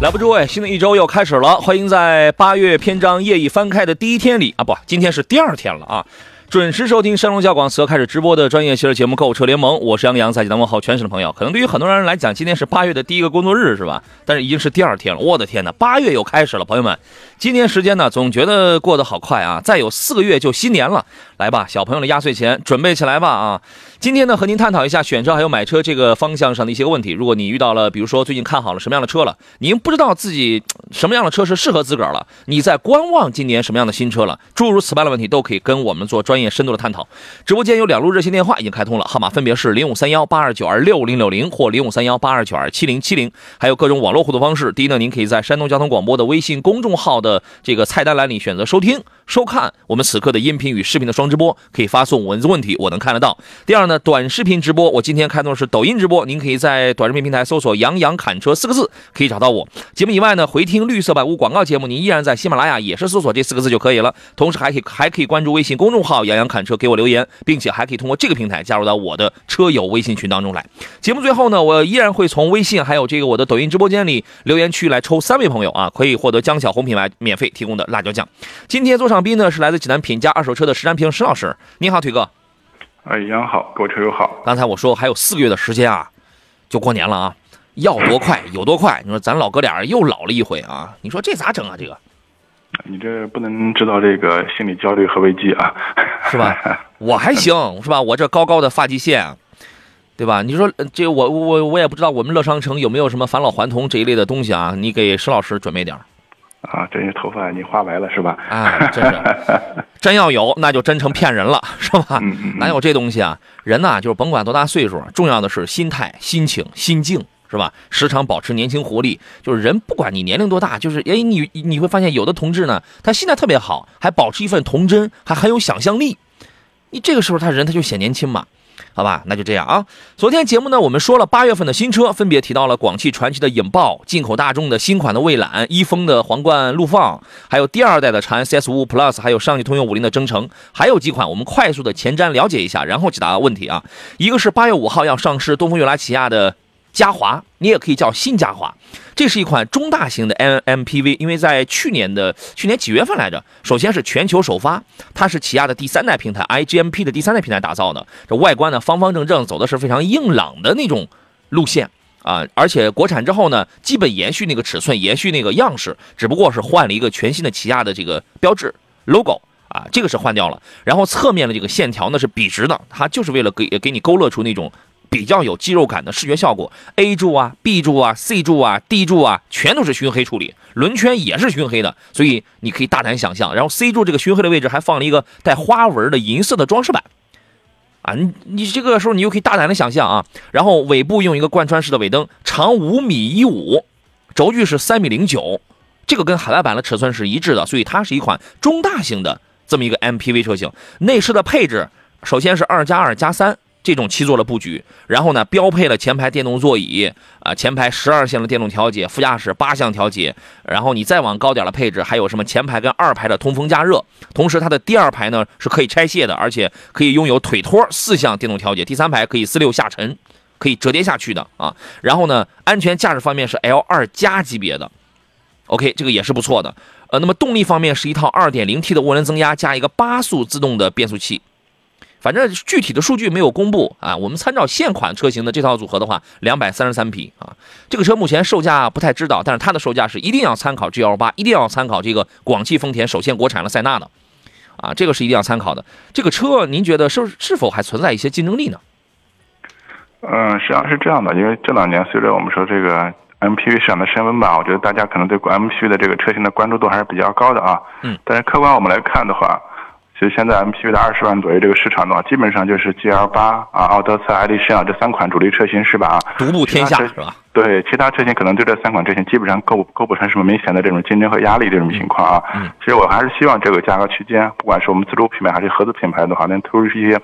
来吧，诸位，新的一周又开始了，欢迎在八月篇章页一翻开的第一天里啊，不，今天是第二天了啊。准时收听山东交广此刻开始直播的专业汽车节目《购车联盟》，我是杨洋，在济南问候全省的朋友。可能对于很多人来讲，今天是八月的第一个工作日，是吧？但是已经是第二天了，我的天哪，八月又开始了，朋友们，今年时间呢，总觉得过得好快啊！再有四个月就新年了，来吧，小朋友的压岁钱准备起来吧啊！今天呢，和您探讨一下选车还有买车这个方向上的一些问题。如果你遇到了，比如说最近看好了什么样的车了，您不知道自己什么样的车是适合自个儿了，你在观望今年什么样的新车了，诸如此般的问题，都可以跟我们做专业深度的探讨。直播间有两路热线电话已经开通了，号码分别是零五三幺八二九二六零六零或零五三幺八二九二七零七零，还有各种网络互动方式。第一呢，您可以在山东交通广播的微信公众号的这个菜单栏里选择收听。收看我们此刻的音频与视频的双直播，可以发送文字问题，我能看得到。第二呢，短视频直播，我今天开通的是抖音直播，您可以在短视频平台搜索“杨洋侃车”四个字，可以找到我。节目以外呢，回听绿色版无广告节目，您依然在喜马拉雅也是搜索这四个字就可以了。同时还可以还可以关注微信公众号“杨洋侃车”，给我留言，并且还可以通过这个平台加入到我的车友微信群当中来。节目最后呢，我依然会从微信还有这个我的抖音直播间里留言区来抽三位朋友啊，可以获得江小红品牌免费提供的辣椒酱。今天坐上宾呢是来自济南。品家二手车的石占平石老师，你好，腿哥。哎，杨好，各位车友好。刚才我说还有四个月的时间啊，就过年了啊，要多快有多快。你说咱老哥俩又老了一回啊，你说这咋整啊？这个，你这不能知道这个心理焦虑和危机啊，是吧？我还行，是吧？我这高高的发际线，对吧？你说这我我我也不知道我们乐商城有没有什么返老还童这一类的东西啊？你给石老师准备点啊，这些头发你花白了是吧？啊，真是，真要有那就真成骗人了，是吧？哪有这东西啊？人呐，就是甭管多大岁数，重要的是心态、心情、心境，是吧？时常保持年轻活力。就是人不管你年龄多大，就是哎，你你会发现有的同志呢，他心态特别好，还保持一份童真，还很有想象力。你这个时候他人他就显年轻嘛。好吧，那就这样啊。昨天节目呢，我们说了八月份的新车，分别提到了广汽传祺的影豹、进口大众的新款的蔚揽、一丰的皇冠陆放，还有第二代的长安 CS55 Plus，还有上汽通用五菱的征程，还有几款我们快速的前瞻了解一下，然后解答问题啊。一个是八月五号要上市东风悦达起亚的。嘉华，你也可以叫新嘉华，这是一款中大型的 M MPV，因为在去年的去年几月份来着？首先是全球首发，它是起亚的第三代平台 iGMP 的第三代平台打造的，这外观呢方方正正，走的是非常硬朗的那种路线啊，而且国产之后呢，基本延续那个尺寸，延续那个样式，只不过是换了一个全新的起亚的这个标志 logo 啊，这个是换掉了，然后侧面的这个线条呢是笔直的，它就是为了给给你勾勒出那种。比较有肌肉感的视觉效果，A 柱啊、B 柱啊、C 柱啊、D 柱啊，全都是熏黑处理，轮圈也是熏黑的，所以你可以大胆想象。然后 C 柱这个熏黑的位置还放了一个带花纹的银色的装饰板，啊，你你这个时候你又可以大胆的想象啊。然后尾部用一个贯穿式的尾灯，长五米一五，轴距是三米零九，这个跟海外版的尺寸是一致的，所以它是一款中大型的这么一个 MPV 车型。内饰的配置，首先是二加二加三。这种七座的布局，然后呢，标配了前排电动座椅，啊，前排十二项的电动调节，副驾驶八项调节，然后你再往高点的配置，还有什么前排跟二排的通风加热，同时它的第二排呢是可以拆卸的，而且可以拥有腿托四项电动调节，第三排可以四六下沉，可以折叠下去的啊，然后呢，安全驾驶方面是 L 二加级别的，OK，这个也是不错的，呃，那么动力方面是一套二点零 T 的涡轮增压加一个八速自动的变速器。反正具体的数据没有公布啊，我们参照现款车型的这套组合的话，两百三十三匹啊。这个车目前售价不太知道，但是它的售价是一定要参考 G L 八，一定要参考这个广汽丰田首先国产了塞纳的，啊，这个是一定要参考的。这个车您觉得是是否还存在一些竞争力呢？嗯，实际上是这样的，因为这两年随着我们说这个 M P V 市场的升温吧，我觉得大家可能对 M P V 的这个车型的关注度还是比较高的啊。嗯。但是客观我们来看的话。其实现在 MPV 的二十万左右这个市场的话，基本上就是 GL 八啊、奥德赛、爱丽绅啊这三款主力车型是吧？独步天下是吧？对，其他车型可能对这三款车型基本上构构不成什么明显的这种竞争和压力这种情况啊。嗯，其实我还是希望这个价格区间，不管是我们自主品牌还是合资品牌的话，能推出一些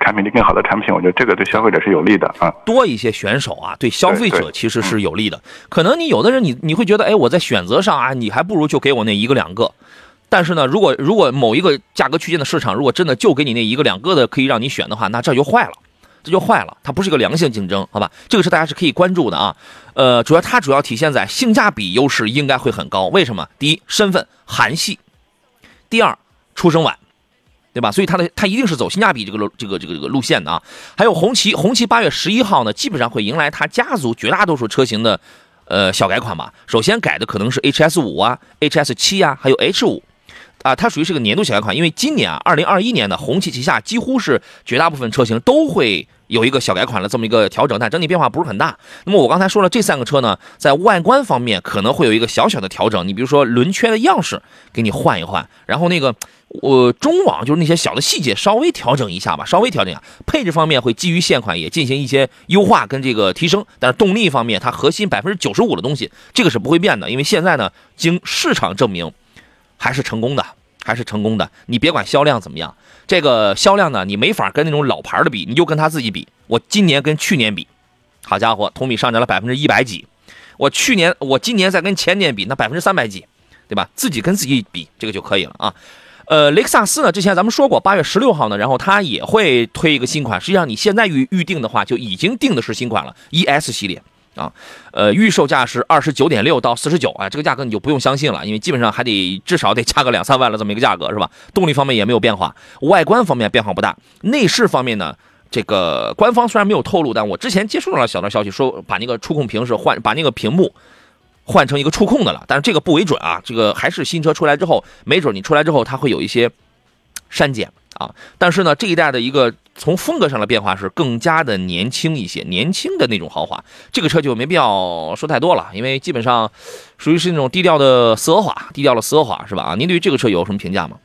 产品力更好的产品，我觉得这个对消费者是有利的啊。多一些选手啊，对消费者其实是有利的。可能你有的人你你会觉得，哎，我在选择上啊，你还不如就给我那一个两个。但是呢，如果如果某一个价格区间的市场，如果真的就给你那一个两个的可以让你选的话，那这就坏了，这就坏了，它不是一个良性竞争，好吧？这个是大家是可以关注的啊。呃，主要它主要体现在性价比优势应该会很高。为什么？第一，身份韩系；第二，出生晚，对吧？所以它的它一定是走性价比这个路这个这个这个路线的啊。还有红旗，红旗八月十一号呢，基本上会迎来它家族绝大多数车型的呃小改款吧。首先改的可能是 HS 五啊、HS 七啊，还有 H 五。啊，它属于是个年度小改款，因为今年啊，二零二一年的红旗旗下几乎是绝大部分车型都会有一个小改款的这么一个调整，但整体变化不是很大。那么我刚才说了，这三个车呢，在外观方面可能会有一个小小的调整，你比如说轮圈的样式给你换一换，然后那个我中网就是那些小的细节稍微调整一下吧，稍微调整一下。配置方面会基于现款也进行一些优化跟这个提升，但是动力方面它核心百分之九十五的东西这个是不会变的，因为现在呢，经市场证明。还是成功的，还是成功的。你别管销量怎么样，这个销量呢，你没法跟那种老牌的比，你就跟他自己比。我今年跟去年比，好家伙，同比上涨了百分之一百几。我去年，我今年再跟前年比，那百分之三百几，对吧？自己跟自己比，这个就可以了啊。呃，雷克萨斯呢，之前咱们说过，八月十六号呢，然后它也会推一个新款。实际上你现在预预定的话，就已经定的是新款了，ES 系列。啊，呃，预售价是二十九点六到四十九啊，这个价格你就不用相信了，因为基本上还得至少得加个两三万了这么一个价格是吧？动力方面也没有变化，外观方面变化不大，内饰方面呢，这个官方虽然没有透露，但我之前接触到了小道消息，说把那个触控屏是换，把那个屏幕换成一个触控的了，但是这个不为准啊，这个还是新车出来之后，没准你出来之后它会有一些删减。啊，但是呢，这一代的一个从风格上的变化是更加的年轻一些，年轻的那种豪华。这个车就没必要说太多了，因为基本上属于是那种低调的奢华，低调的奢华是吧？啊，您对于这个车有什么评价吗？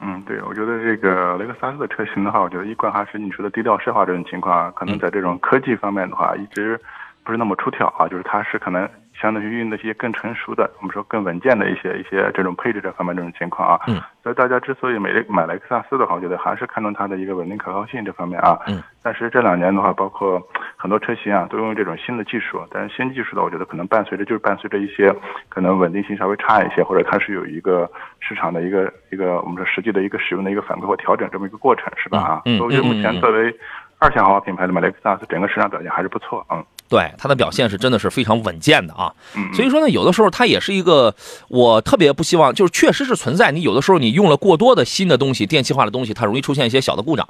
嗯，对，我觉得这个雷克萨斯的车型的话，我觉得一贯还是你说的低调奢华这种情况，可能在这种科技方面的话，一直不是那么出挑啊，就是它是可能。相当于用那些更成熟的，我们说更稳健的一些一些这种配置这方面这种情况啊，嗯，所以大家之所以买买雷克萨斯的话，我觉得还是看重它的一个稳定可靠性这方面啊，嗯，但是这两年的话，包括很多车型啊，都用这种新的技术，但是新技术的，我觉得可能伴随着就是伴随着一些可能稳定性稍微差一些，或者它是有一个市场的一个一个我们说实际的一个使用的一个反馈或调整这么一个过程，是吧？啊，嗯，我觉得目前作为二线豪华品牌的雷克萨斯，整个市场表现还是不错，嗯。对它的表现是真的是非常稳健的啊，所以说呢，有的时候它也是一个我特别不希望，就是确实是存在。你有的时候你用了过多的新的东西、电气化的东西，它容易出现一些小的故障，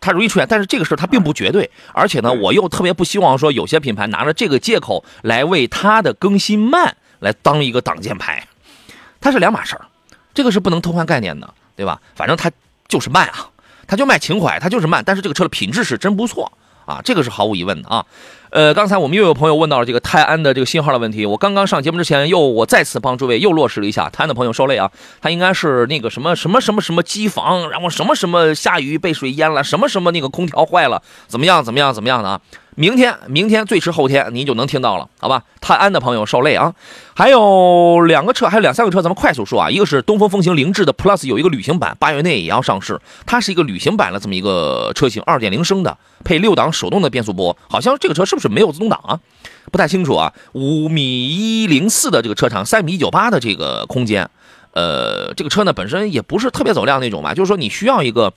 它容易出现。但是这个事它并不绝对，而且呢，我又特别不希望说有些品牌拿着这个借口来为它的更新慢来当一个挡箭牌，它是两码事儿，这个是不能偷换概念的，对吧？反正它就是慢啊，它就卖情怀，它就是慢。但是这个车的品质是真不错啊，这个是毫无疑问的啊。呃，刚才我们又有朋友问到了这个泰安的这个信号的问题。我刚刚上节目之前，又我再次帮诸位又落实了一下。泰安的朋友受累啊，他应该是那个什么什么什么什么机房，然后什么什么下雨被水淹了，什么什么那个空调坏了，怎么样怎么样怎么样的啊？明天，明天最迟后天您就能听到了，好吧？泰安的朋友受累啊！还有两个车，还有两三个车，咱们快速说啊。一个是东风风行凌志的 Plus 有一个旅行版，八月内也要上市。它是一个旅行版的这么一个车型，二点零升的，配六档手动的变速波。好像这个车是不是没有自动挡啊？不太清楚啊。五米一零四的这个车长，三米一九八的这个空间。呃，这个车呢本身也不是特别走量那种吧，就是说你需要一个。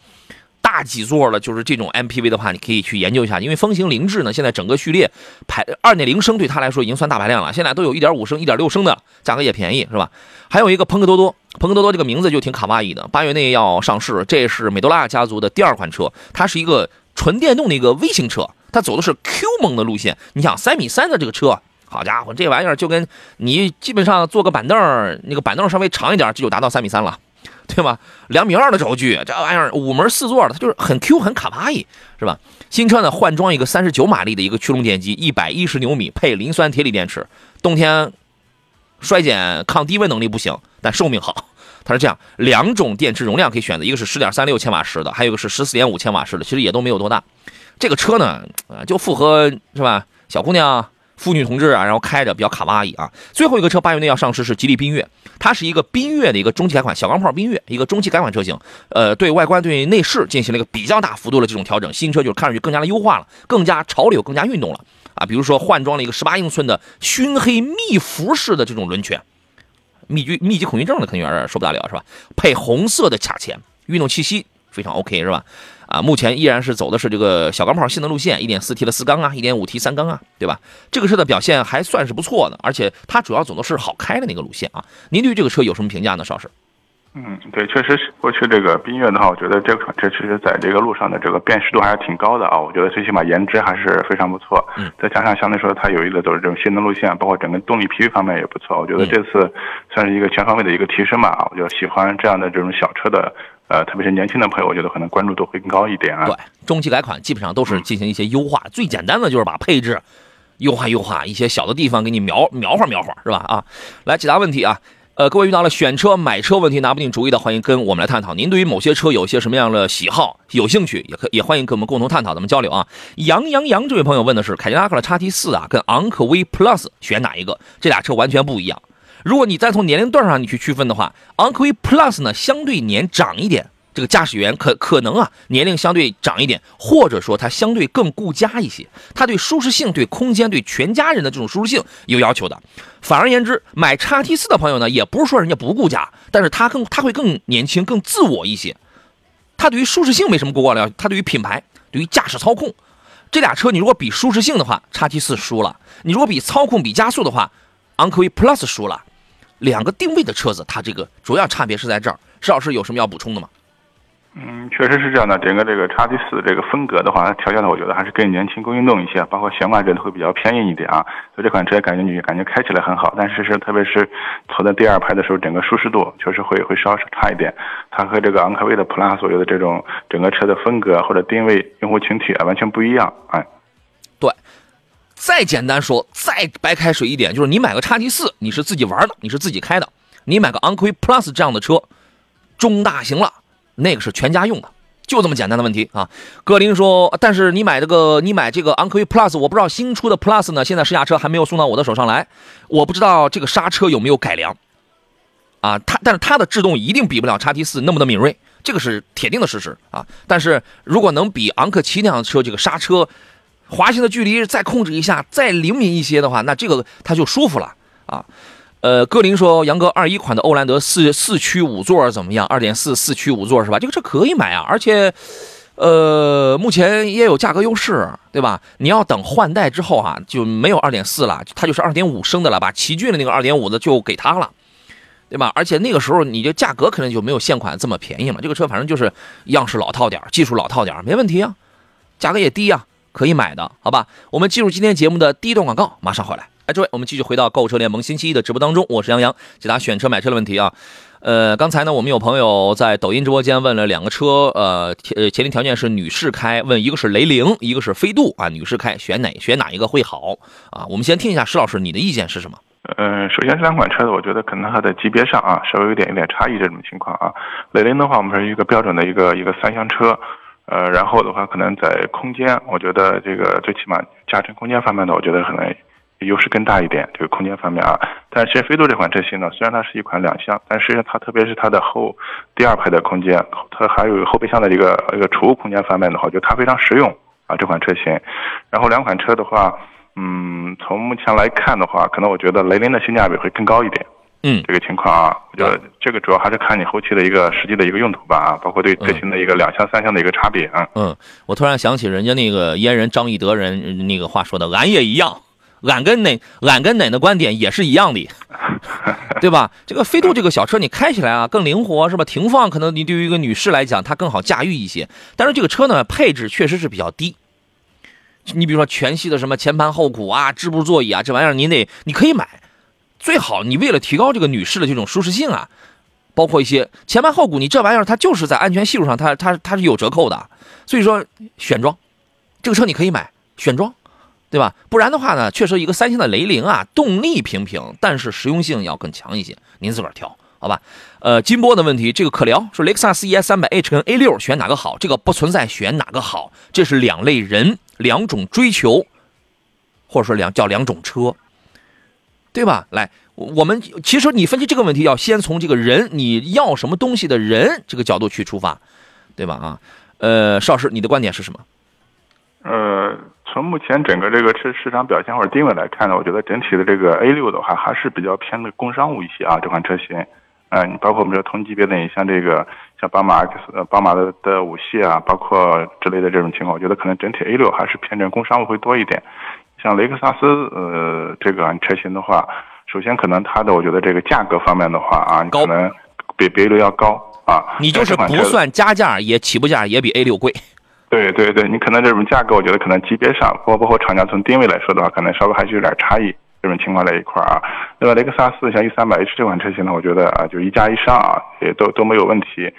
大几座的，就是这种 MPV 的话，你可以去研究一下。因为风行凌志呢，现在整个序列排二点零升，对它来说已经算大排量了。现在都有一点五升、一点六升的，价格也便宜，是吧？还有一个朋克多多，朋克多多这个名字就挺卡哇伊的，八月内要上市。这是美多拉家族的第二款车，它是一个纯电动的一个微型车，它走的是 Q 萌的路线。你想三米三的这个车，好家伙，这玩意儿就跟你基本上坐个板凳，那个板凳稍微长一点，这就达到三米三了。对吧？两米二的轴距，这玩意儿五门四座的，它就是很 Q 很卡哇伊，是吧？新车呢换装一个三十九马力的一个驱动电机，一百一十牛米，配磷酸铁锂电池，冬天衰减抗低温能力不行，但寿命好。它是这样，两种电池容量可以选择，一个是十点三六千瓦时的，还有一个是十四点五千瓦时的，其实也都没有多大。这个车呢，啊，就符合是吧？小姑娘、妇女同志啊，然后开着比较卡哇伊啊。最后一个车八月内要上市是吉利缤越，它是一个缤越的一个中期改款小钢炮缤越，一个中期改款车型。呃，对外观、对内饰进行了一个比较大幅度的这种调整，新车就看上去更加的优化了，更加潮流、更加运动了啊。比如说换装了一个十八英寸的熏黑密辐式的这种轮圈。密集密集恐惧症的肯定有点受不大了，是吧？配红色的卡钳，运动气息非常 OK，是吧？啊，目前依然是走的是这个小钢炮性能路线一点四 T 的四缸啊一点五 T 三缸啊，对吧？这个车的表现还算是不错的，而且它主要走的是好开的那个路线啊。您对于这个车有什么评价呢，邵师？嗯，对，确实是过去这个缤越的话，我觉得这款车其实在这个路上的这个辨识度还是挺高的啊。我觉得最起码颜值还是非常不错。嗯，再加上相对说它有一个走这种性能路线，包括整个动力匹配方面也不错。我觉得这次算是一个全方位的一个提升吧啊。我就喜欢这样的这种小车的，呃，特别是年轻的朋友，我觉得可能关注度会更高一点啊。对，中期改款基本上都是进行一些优化，最简单的就是把配置优化优化，一些小的地方给你描描画描画，是吧？啊，来解答问题啊。呃，各位遇到了选车、买车问题拿不定主意的，欢迎跟我们来探讨。您对于某些车有些什么样的喜好、有兴趣，也可也欢迎跟我们共同探讨，咱们交流啊。杨杨杨这位朋友问的是凯迪拉克的叉 T 四啊，跟昂科威 Plus 选哪一个？这俩车完全不一样。如果你再从年龄段上你去区分的话，昂科威 Plus 呢相对年长一点。这个驾驶员可可能啊年龄相对长一点，或者说他相对更顾家一些，他对舒适性、对空间、对全家人的这种舒适性有要求的。反而言之，买叉 T 四的朋友呢，也不是说人家不顾家，但是他更他会更年轻、更自我一些。他对于舒适性没什么过了，他对于品牌、对于驾驶操控，这俩车你如果比舒适性的话，叉 T 四输了；你如果比操控、比加速的话，昂科威 Plus 输了。两个定位的车子，它这个主要差别是在这儿。石老师有什么要补充的吗？嗯，确实是这样的。整个这个叉 T 四这个风格的话，调教的我觉得还是更年轻、更运动一些，包括悬挂这都会比较偏硬一点啊。所以这款车感觉你感觉开起来很好，但是是特别是坐在第二排的时候，整个舒适度确实会会稍稍差一点。它和这个昂科威的 Plus 我觉得这种整个车的风格或者定位用户群体啊完全不一样。哎，再简单说，再白开水一点，就是你买个叉 T 四，你是自己玩的，你是自己开的；你买个昂科威 Plus 这样的车，中大型了。那个是全家用的，就这么简单的问题啊。格林说，但是你买这个，你买这个昂科威 Plus，我不知道新出的 Plus 呢，现在试驾车还没有送到我的手上来，我不知道这个刹车有没有改良啊。它，但是它的制动一定比不了叉 T 四那么的敏锐，这个是铁定的事实啊。但是如果能比昂克旗那辆车，这个刹车滑行的距离再控制一下，再灵敏一些的话，那这个它就舒服了啊。呃，格林说：“杨哥，二一款的欧蓝德四四驱五座怎么样？二点四四驱五座是吧？这个车可以买啊，而且，呃，目前也有价格优势，对吧？你要等换代之后啊，就没有二点四了，它就是二点五升的了，把奇骏的那个二点五的就给他了，对吧？而且那个时候你这价格可能就没有现款这么便宜了。这个车反正就是样式老套点技术老套点没问题啊，价格也低啊，可以买的，好吧？我们进入今天节目的第一段广告，马上回来。”哎，诸位，我们继续回到购车联盟星期一的直播当中，我是杨洋，解答选车买车的问题啊。呃，刚才呢，我们有朋友在抖音直播间问了两个车，呃，呃，前提条件是女士开，问一个是雷凌，一个是飞度啊，女士开选哪选哪一个会好啊？我们先听一下石老师你的意见是什么？呃，首先这两款车子，我觉得可能它的级别上啊，稍微有点有点差异这种情况啊。雷凌的话，我们是一个标准的一个一个三厢车，呃，然后的话，可能在空间，我觉得这个最起码驾乘空间方面呢，我觉得可能。优势更大一点，这个空间方面啊，但是飞度这款车型呢，虽然它是一款两厢，但实际上它特别是它的后第二排的空间，它还有后备箱的一个一个储物空间方面的话，我觉得它非常实用啊，这款车型。然后两款车的话，嗯，从目前来看的话，可能我觉得雷凌的性价比会更高一点。嗯，这个情况啊，我觉得这个主要还是看你后期的一个实际的一个用途吧啊，包括对车型的一个两厢三厢的一个差别啊。嗯，我突然想起人家那个阉人张翼德人那个话说的，俺也一样。俺跟哪俺跟哪的观点也是一样的，对吧？这个飞度这个小车你开起来啊更灵活是吧？停放可能你对于一个女士来讲它更好驾驭一些，但是这个车呢配置确实是比较低。你比如说全系的什么前盘后鼓啊、织布座椅啊，这玩意儿你得你可以买，最好你为了提高这个女士的这种舒适性啊，包括一些前盘后鼓，你这玩意儿它就是在安全系数上它它它是有折扣的，所以说选装，这个车你可以买选装。对吧？不然的话呢，确实一个三星的雷凌啊，动力平平，但是实用性要更强一些。您自个儿挑，好吧？呃，金波的问题，这个可聊，说雷克萨斯 ES 三百 H 跟 A 六选哪个好？这个不存在选哪个好，这是两类人，两种追求，或者说两叫两种车，对吧？来，我们其实你分析这个问题，要先从这个人你要什么东西的人这个角度去出发，对吧？啊，呃，邵师，你的观点是什么？呃。从目前整个这个市市场表现或者定位来看呢，我觉得整体的这个 A 六的话还是比较偏的工商务一些啊。这款车型，嗯，包括我们说同级别的，你像这个像宝马 X、呃宝马的的五系啊，包括之类的这种情况，我觉得可能整体 A 六还是偏重工商务会多一点。像雷克萨斯呃这个车型的话，首先可能它的我觉得这个价格方面的话啊，可能比比 A 六要高啊。你就是不算加价，也起步价也比 A 六贵。对对对，你可能这种价格，我觉得可能级别上，包包括厂家从定位来说的话，可能稍微还是有点差异。这种情况在一块儿啊。那么雷克萨斯像 E 三百 H 这款车型呢，我觉得啊，就一加一上啊，也都都没有问题。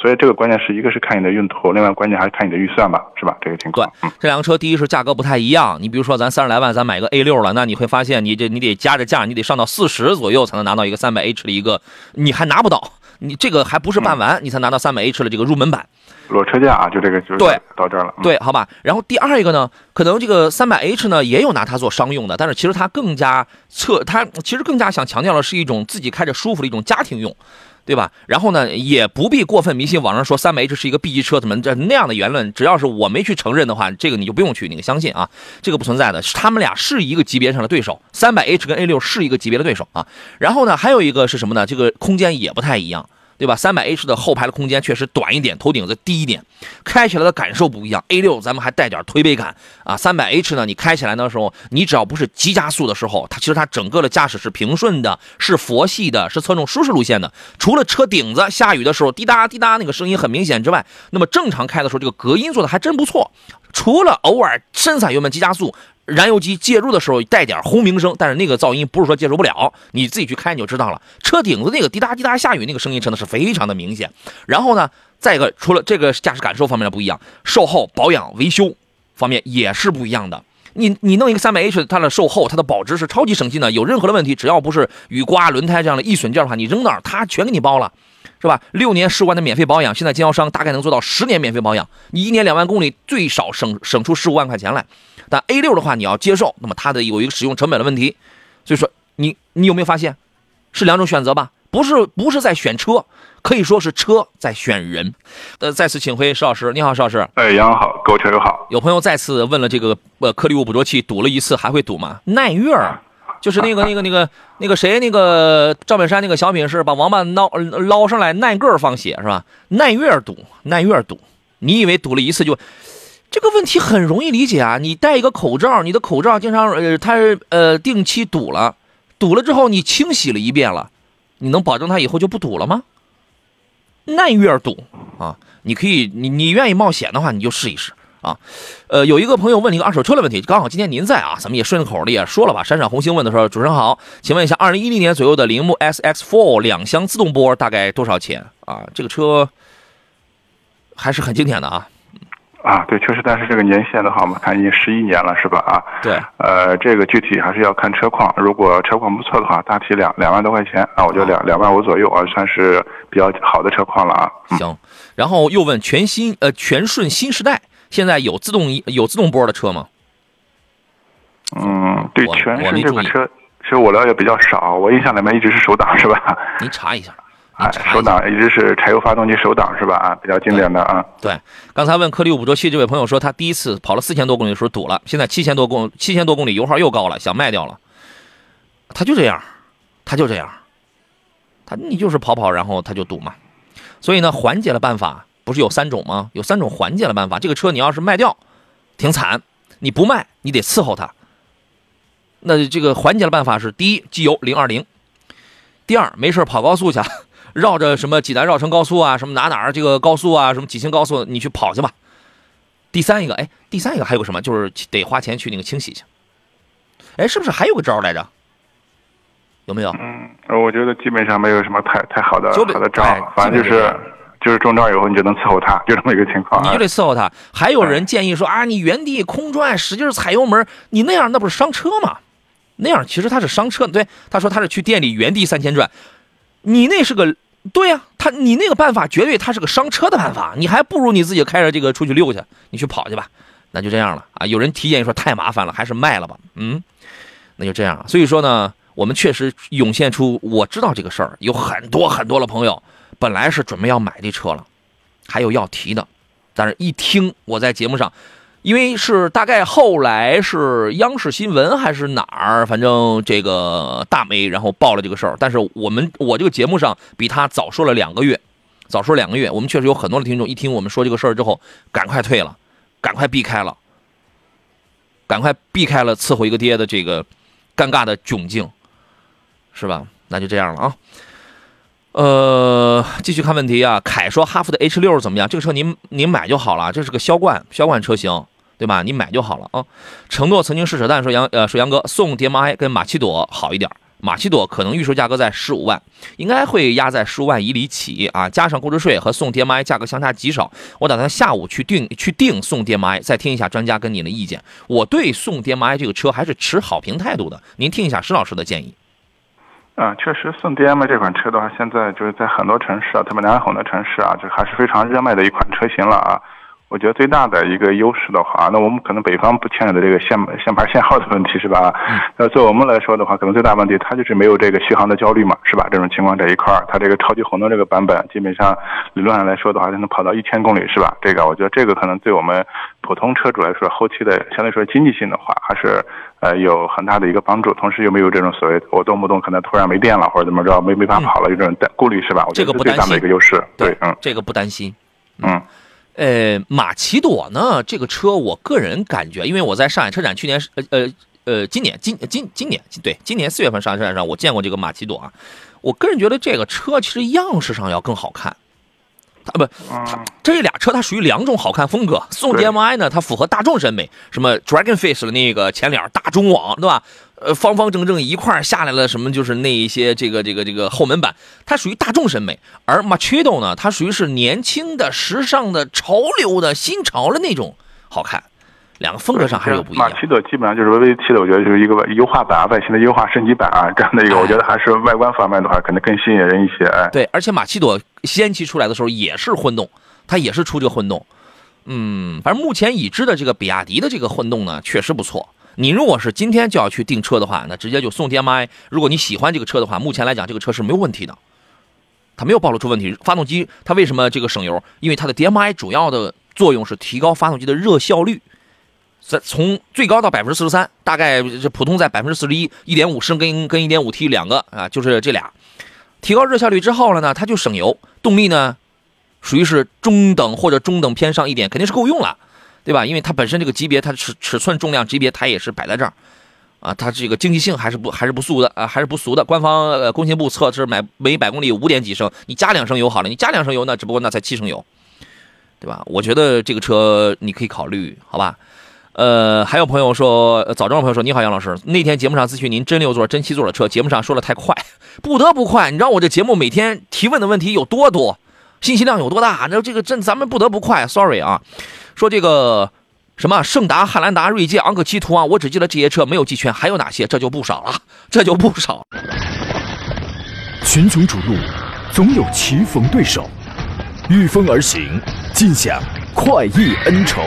所以这个关键是一个是看你的用途，另外关键还是看你的预算吧，是吧？这个情况。对，这两个车第一是价格不太一样。你比如说咱三十来万，咱买个 A 六了，那你会发现你这你得加着价，你得上到四十左右才能拿到一个三百 H 的一个，你还拿不到，你这个还不是办完，你才拿到三百 H 的这个入门版。裸车价啊，就这个就对，到这儿了。对，好吧。然后第二一个呢，可能这个三百 H 呢也有拿它做商用的，但是其实它更加侧，它其实更加想强调的是一种自己开着舒服的一种家庭用，对吧？然后呢，也不必过分迷信网上说三百 H 是一个 B 级车怎么这那样的言论，只要是我没去承认的话，这个你就不用去你相信啊，这个不存在的，他们俩是一个级别上的对手，三百 H 跟 A 六是一个级别的对手啊。然后呢，还有一个是什么呢？这个空间也不太一样。对吧？三百 H 的后排的空间确实短一点，头顶子低一点，开起来的感受不一样。A 六咱们还带点推背感啊，三百 H 呢，你开起来的时候，你只要不是急加速的时候，它其实它整个的驾驶是平顺的，是佛系的，是侧重舒适路线的。除了车顶子下雨的时候滴答滴答那个声音很明显之外，那么正常开的时候，这个隔音做的还真不错。除了偶尔深踩油门急加速。燃油机介入的时候带点轰鸣声，但是那个噪音不是说接受不了，你自己去开你就知道了。车顶子那个滴答滴答下雨那个声音真的是非常的明显。然后呢，再一个除了这个驾驶感受方面的不一样，售后保养维修方面也是不一样的。你你弄一个三百 H，它的售后它的保值是超级省心的，有任何的问题，只要不是雨刮轮胎这样的易损件的话，你扔那儿它全给你包了。是吧？六年十五万的免费保养，现在经销商大概能做到十年免费保养。你一年两万公里，最少省省出十五万块钱来。但 A 六的话，你要接受，那么它的有一个使用成本的问题。所以说，你你有没有发现，是两种选择吧？不是不是在选车，可以说是车在选人。呃，再次请回石老师，你好，石老师。哎，杨好，各位车友好。有朋友再次问了这个呃颗粒物捕捉器堵了一次还会堵吗？耐月儿。就是那个那个那个那个谁那个赵本山那个小品是把王八捞捞上来耐个放血是吧？耐月堵耐月堵，你以为堵了一次就？这个问题很容易理解啊！你戴一个口罩，你的口罩经常呃它呃定期堵了，堵了之后你清洗了一遍了，你能保证它以后就不堵了吗？耐月堵啊！你可以你你愿意冒险的话，你就试一试。啊，呃，有一个朋友问了一个二手车的问题，刚好今天您在啊，咱们也顺口的也说了吧。闪闪红星问的时候，主持人好，请问一下，二零一零年左右的铃木 SX4 两厢自动波大概多少钱啊？这个车还是很经典的啊。啊，对，确实，但是这个年限的话，我们看已经十一年了，是吧？啊，对，呃，这个具体还是要看车况，如果车况不错的话，大体两两万多块钱啊，我觉得两两万五左右啊，算是比较好的车况了啊。行，然后又问全新呃全顺新时代。现在有自动有自动波的车吗？嗯，对，全是这个车，其实我了解比较少。我印象里面一直是手挡，是吧？您查一下，哎，手挡一直是柴油发动机手挡，是吧？啊，比较经典的啊。对，刚才问颗粒物捕捉器这位朋友说，他第一次跑了四千多公里的时候堵了，现在七千多公七千多公里油耗又高了，想卖掉了。他就这样，他就这样，他你就是跑跑，然后他就堵嘛。所以呢，缓解的办法。不是有三种吗？有三种缓解的办法。这个车你要是卖掉，挺惨；你不卖，你得伺候它。那这个缓解的办法是：第一，机油零二零；第二，没事跑高速去，绕着什么济南绕城高速啊，什么哪哪儿这个高速啊，什么济青高速，你去跑去吧。第三一个，哎，第三一个还有个什么？就是得花钱去那个清洗去。哎，是不是还有个招来着？有没有？嗯，我觉得基本上没有什么太太好的好的招，反正就是。就是中招以后，你就能伺候它，就这么一个情况。你就得伺候它。还有人建议说啊，你原地空转，使劲踩油门，你那样那不是伤车吗？那样其实他是伤车。对，他说他是去店里原地三千转，你那是个对呀，他你那个办法绝对他是个伤车的办法，你还不如你自己开着这个出去溜去，你去跑去吧，那就这样了啊。有人提建议说太麻烦了，还是卖了吧。嗯，那就这样。所以说呢，我们确实涌现出我知道这个事儿，有很多很多的朋友本来是准备要买这车了，还有要提的，但是一听我在节目上。因为是大概后来是央视新闻还是哪儿，反正这个大媒然后报了这个事儿，但是我们我这个节目上比他早说了两个月，早说两个月，我们确实有很多的听众一听我们说这个事儿之后，赶快退了，赶快避开了，赶快避开了伺候一个爹的这个尴尬的窘境，是吧？那就这样了啊。呃，继续看问题啊。凯说哈弗的 H 六怎么样？这个车您您买就好了，这是个销冠销冠车型，对吧？你买就好了啊。承诺曾经是扯淡，说杨呃说杨哥送 DM-i 跟马奇朵好一点，马奇朵可能预售价格在十五万，应该会压在十五万以里起啊，加上购置税和送 DM-i 价格相差极少。我打算下午去定去定送 DM-i，再听一下专家跟你的意见。我对送 DM-i 这个车还是持好评态度的，您听一下石老师的建议。啊，确实，宋 DM 这款车的话，现在就是在很多城市啊，特别南红的城市啊，就还是非常热卖的一款车型了啊。我觉得最大的一个优势的话，那我们可能北方不牵扯的这个限限牌限号的问题是吧？那对我们来说的话，可能最大问题它就是没有这个续航的焦虑嘛，是吧？这种情况这一块儿，它这个超级混动这个版本，基本上理论上来说的话，它能跑到一千公里，是吧？这个我觉得这个可能对我们普通车主来说，后期的相对来说经济性的话，还是呃有很大的一个帮助。同时又没有这种所谓我动不动可能突然没电了或者怎么着没没法跑了有这种顾虑，是吧？这个最大的。一个优势，对，嗯，这个不担心，嗯。呃，马奇朵呢？这个车，我个人感觉，因为我在上海车展去年，呃呃呃，今年今今今年对，今年四月份上海车展上，我见过这个马奇朵啊。我个人觉得这个车其实样式上要更好看。它不，它这俩车它属于两种好看风格。宋 DM-i 呢，它符合大众审美，什么 Dragon Face 的那个前脸大中网，对吧？呃，方方正正一块下来了，什么就是那一些这个这个这个后门板，它属于大众审美，而 Machado 呢，它属于是年轻的、时尚的、潮流的新潮的那种好看，两个风格上还是有不一样。马奇朵基本上就是 VV 七的，我觉得就是一个优化版啊、外形的优化升级版啊，这样的一个，我觉得还是外观方面的话，可能更吸引人一些。哎，对，而且马奇朵先期出来的时候也是混动，它也是出这个混动，嗯，反正目前已知的这个比亚迪的这个混动呢，确实不错。你如果是今天就要去订车的话，那直接就送 DM-i。如果你喜欢这个车的话，目前来讲这个车是没有问题的，它没有暴露出问题。发动机它为什么这个省油？因为它的 DM-i 主要的作用是提高发动机的热效率，在从最高到百分之四十三，大概这普通在百分之四十一。一点五升跟跟一点五 T 两个啊，就是这俩，提高热效率之后了呢，它就省油，动力呢属于是中等或者中等偏上一点，肯定是够用了。对吧？因为它本身这个级别，它尺尺寸、重量级别，它也是摆在这儿，啊，它这个经济性还是不还是不俗的啊，还是不俗的。官方呃工信部测是每每百公里五点几升，你加两升油好了，你加两升油那只不过那才七升油，对吧？我觉得这个车你可以考虑，好吧？呃，还有朋友说，早上的朋友说，你好，杨老师，那天节目上咨询您真六座、真七座的车，节目上说的太快，不得不快。你知道我这节目每天提问的问题有多多，信息量有多大？那这个真咱们不得不快，sorry 啊。说这个什么胜达、汉兰达、锐界、昂克旗、途昂，我只记得这些车，没有记全，还有哪些？这就不少了，这就不少。群雄逐鹿，总有棋逢对手，御风而行，尽享快意恩仇，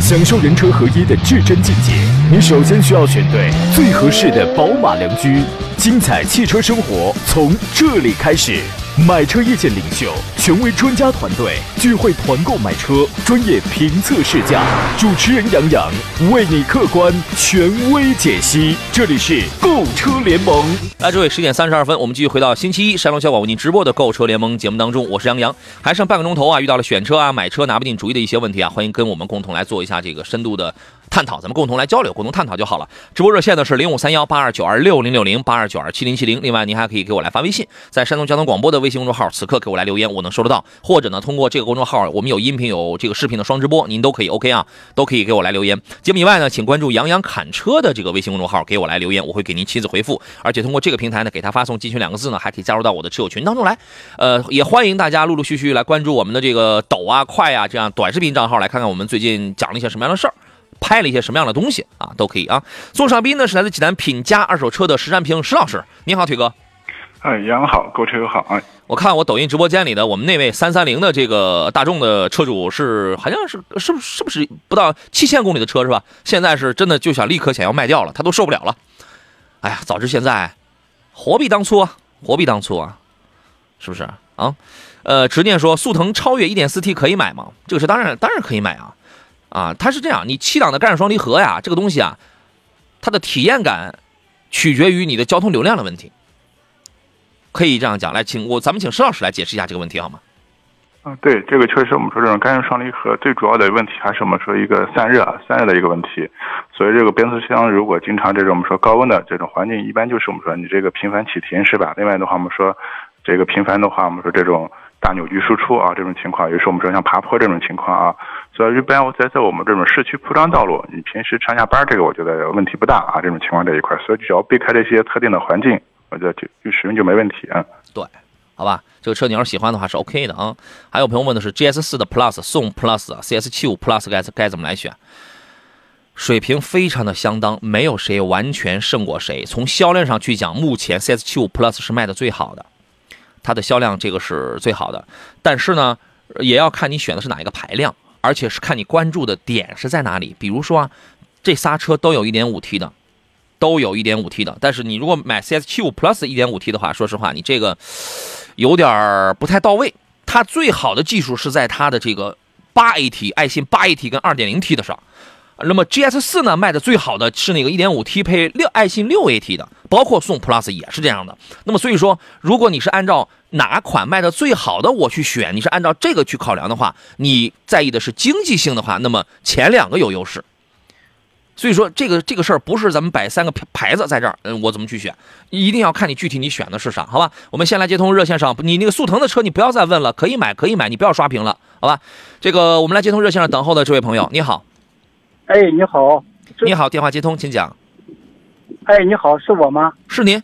享受人车合一的至臻境界。你首先需要选对最合适的宝马良驹，精彩汽车生活从这里开始。买车意见领袖，权威专家团队聚会团购买车，专业评测试驾，主持人杨洋为你客观权威解析。这里是购车联盟。来，诸位，十点三十二分，我们继续回到星期一山东小广为您直播的购车联盟节目当中，我是杨洋。还剩半个钟头啊，遇到了选车啊、买车拿不定主意的一些问题啊，欢迎跟我们共同来做一下这个深度的。探讨，咱们共同来交流，共同探讨就好了。直播热线呢是零五三幺八二九二六零六零八二九二七零七零。另外，您还可以给我来发微信，在山东交通广播的微信公众号，此刻给我来留言，我能收得到。或者呢，通过这个公众号，我们有音频有这个视频的双直播，您都可以 OK 啊，都可以给我来留言。节目以外呢，请关注杨洋侃车的这个微信公众号，给我来留言，我会给您亲自回复。而且通过这个平台呢，给他发送“进群”两个字呢，还可以加入到我的车友群当中来。呃，也欢迎大家陆陆续续来关注我们的这个抖啊、快啊这样短视频账号，来看看我们最近讲了一些什么样的事儿。拍了一些什么样的东西啊？都可以啊。送上宾呢是来自济南品家二手车的石占平石老师，你好，腿哥。哎，杨好，购车友好啊！我看我抖音直播间里的我们那位三三零的这个大众的车主是，好像是是不是是不是不到七千公里的车是吧？现在是真的就想立刻想要卖掉了，他都受不了了。哎呀，早知现在，何必当初啊？何必当初啊？是不是啊？呃，执念说速腾超越 1.4T 可以买吗？这个车当然当然可以买啊！啊，它是这样，你七档的干式双离合呀，这个东西啊，它的体验感取决于你的交通流量的问题。可以这样讲，来，请我咱们请施老师来解释一下这个问题好吗？嗯，对，这个确实我们说这种干式双离合最主要的问题还是我们说一个散热散热的一个问题。所以这个变速箱如果经常这种我们说高温的这种环境，一般就是我们说你这个频繁启停是吧？另外的话，我们说这个频繁的话，我们说这种大扭矩输出啊，这种情况，也是我们说像爬坡这种情况啊。所以一般我在在我们这种市区铺装道路，你平时上下班这个我觉得问题不大啊，这种情况这一块，所以只要避开这些特定的环境。我觉得就就使用就没问题啊。对，好吧，这个车你要是喜欢的话是 OK 的啊。还有朋友问的是 GS 四的 Plus 送 Plus，CS 七五 Plus 该该怎么来选？水平非常的相当，没有谁完全胜过谁。从销量上去讲，目前 CS 七五 Plus 是卖的最好的，它的销量这个是最好的。但是呢，也要看你选的是哪一个排量，而且是看你关注的点是在哪里。比如说啊，这仨车都有一点五 T 的。都有一点五 T 的，但是你如果买 CS 七五 Plus 一点五 T 的话，说实话，你这个有点不太到位。它最好的技术是在它的这个八 AT 爱信八 AT 跟二点零 T 的上。那么 GS 四呢，卖的最好的是那个一点五 T 配六爱信六 AT 的，包括宋 Plus 也是这样的。那么所以说，如果你是按照哪款卖的最好的我去选，你是按照这个去考量的话，你在意的是经济性的话，那么前两个有优势。所以说这个这个事儿不是咱们摆三个牌子在这儿，嗯，我怎么去选？一定要看你具体你选的是啥，好吧？我们先来接通热线上，你那个速腾的车你不要再问了，可以买可以买，你不要刷屏了，好吧？这个我们来接通热线上等候的这位朋友，你好。哎，你好。你好，电话接通，请讲。哎，你好，是我吗？是您。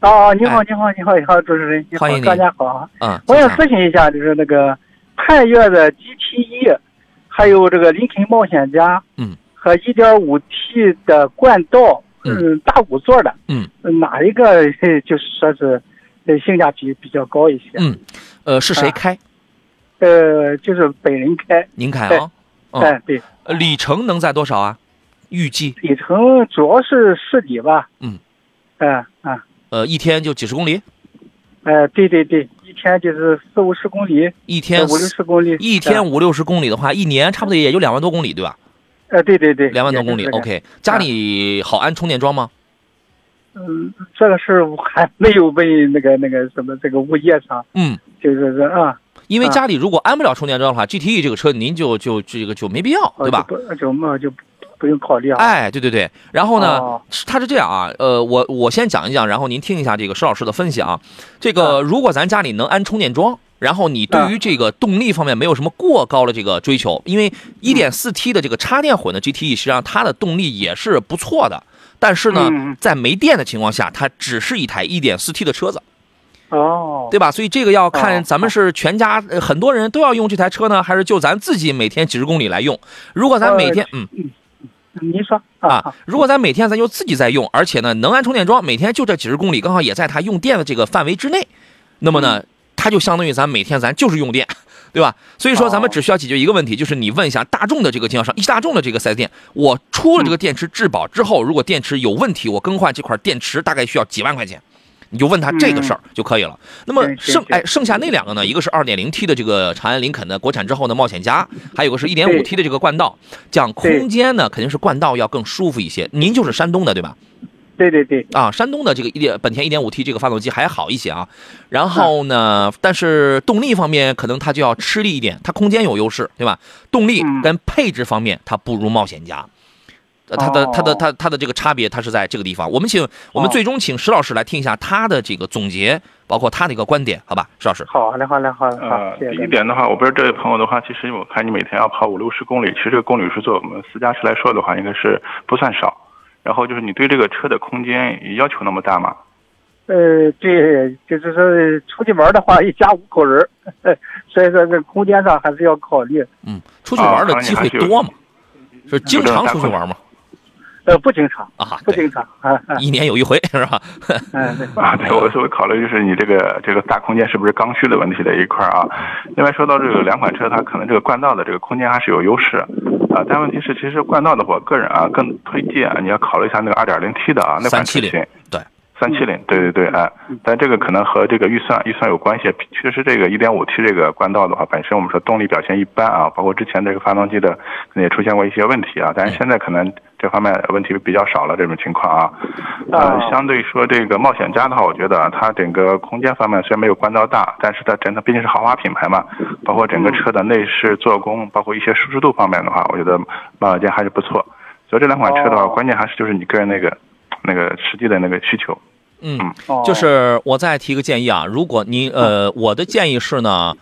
啊，你好，你好，你好，你好，主持人，欢迎大家好。嗯。我想咨询一下，就是那个探岳的 GTE，还有这个林肯冒险家。嗯。和 1.5T 的冠道，嗯，大五座的，嗯，哪一个 就是说是，性价比比较高一些？嗯，呃，是谁开？呃，就是本人开。您开啊？哎，对。里程能在多少啊？预计？里程主要是市里吧。嗯。嗯嗯。呃，一天就几十公里？呃，对对对，一天就是四五十公里。一天五六十公里。一天五六十公里的话，一年差不多也就两万多公里，对吧？呃，对对对，两万多公里，OK。家里好安充电桩吗？嗯，这个事还没有问那个那个什么这个物业上。嗯，就是说啊，因为家里如果安不了充电桩的话，GTE 这个车您就就这个就没必要，对吧？不就嘛就不用考虑啊。哎，对对对。然后呢，他是这样啊，呃，我我先讲一讲，然后您听一下这个施老师的分析啊。这个如果咱家里能安充电桩。然后你对于这个动力方面没有什么过高的这个追求，因为 1.4T 的这个插电混的 GTE 实际上它的动力也是不错的，但是呢，在没电的情况下，它只是一台 1.4T 的车子，哦，对吧？所以这个要看咱们是全家很多人都要用这台车呢，还是就咱自己每天几十公里来用？如果咱每天，嗯，您说啊，如果咱每天咱就自己在用，而且呢能安充电桩，每天就这几十公里，刚好也在它用电的这个范围之内，那么呢？它就相当于咱每天咱就是用电，对吧？所以说咱们只需要解决一个问题，就是你问一下大众的这个经销商，一汽大众的这个四 S 店，我出了这个电池质保之后，如果电池有问题，我更换这块电池大概需要几万块钱，你就问他这个事儿就可以了。那么剩哎剩下那两个呢？一个是二点零 T 的这个长安林肯的国产之后的冒险家，还有个是一点五 T 的这个冠道。讲空间呢，肯定是冠道要更舒服一些。您就是山东的对吧？对对对啊，山东的这个一点本田一点五 T 这个发动机还好一些啊，然后呢，但是动力方面可能它就要吃力一点，它空间有优势，对吧？动力跟配置方面它不如冒险家，它的它的它它的这个差别它是在这个地方。我们请我们最终请石老师来听一下他的这个总结，包括他的一个观点，好吧？石老师。好嘞，好嘞，好嘞，好。第一点的话，我不知道这位朋友的话，其实我看你每天要跑五六十公里，其实这个公里数做我们私家车来说的话，应该是不算少。然后就是你对这个车的空间要求那么大吗？呃，对，就是说出去玩的话，一家五口人，所以说这空间上还是要考虑。嗯，出去玩的机会多吗？是经常出去玩吗？呃，不经常啊，不经常啊，一年有一回是吧？嗯，对啊，对我稍微考虑就是你这个这个大空间是不是刚需的问题的一块啊。另外说到这个两款车，它可能这个冠道的这个空间还是有优势啊，但问题是其实冠道的我个人啊更推荐你要考虑一下那个 2.0T 的啊那款车型，对。三七零，对对对，哎，但这个可能和这个预算预算有关系。确实，这个一点五 T 这个冠道的话，本身我们说动力表现一般啊，包括之前这个发动机的可能也出现过一些问题啊，但是现在可能这方面问题比较少了这种情况啊。呃，相对说这个冒险家的话，我觉得它整个空间方面虽然没有冠道大，但是它整个毕竟是豪华品牌嘛，包括整个车的内饰做工，包括一些舒适度方面的话，我觉得冒险家还是不错。所以这两款车的话，关键还是就是你个人那个那个实际的那个需求。嗯，就是我再提个建议啊，如果你呃，我的建议是呢，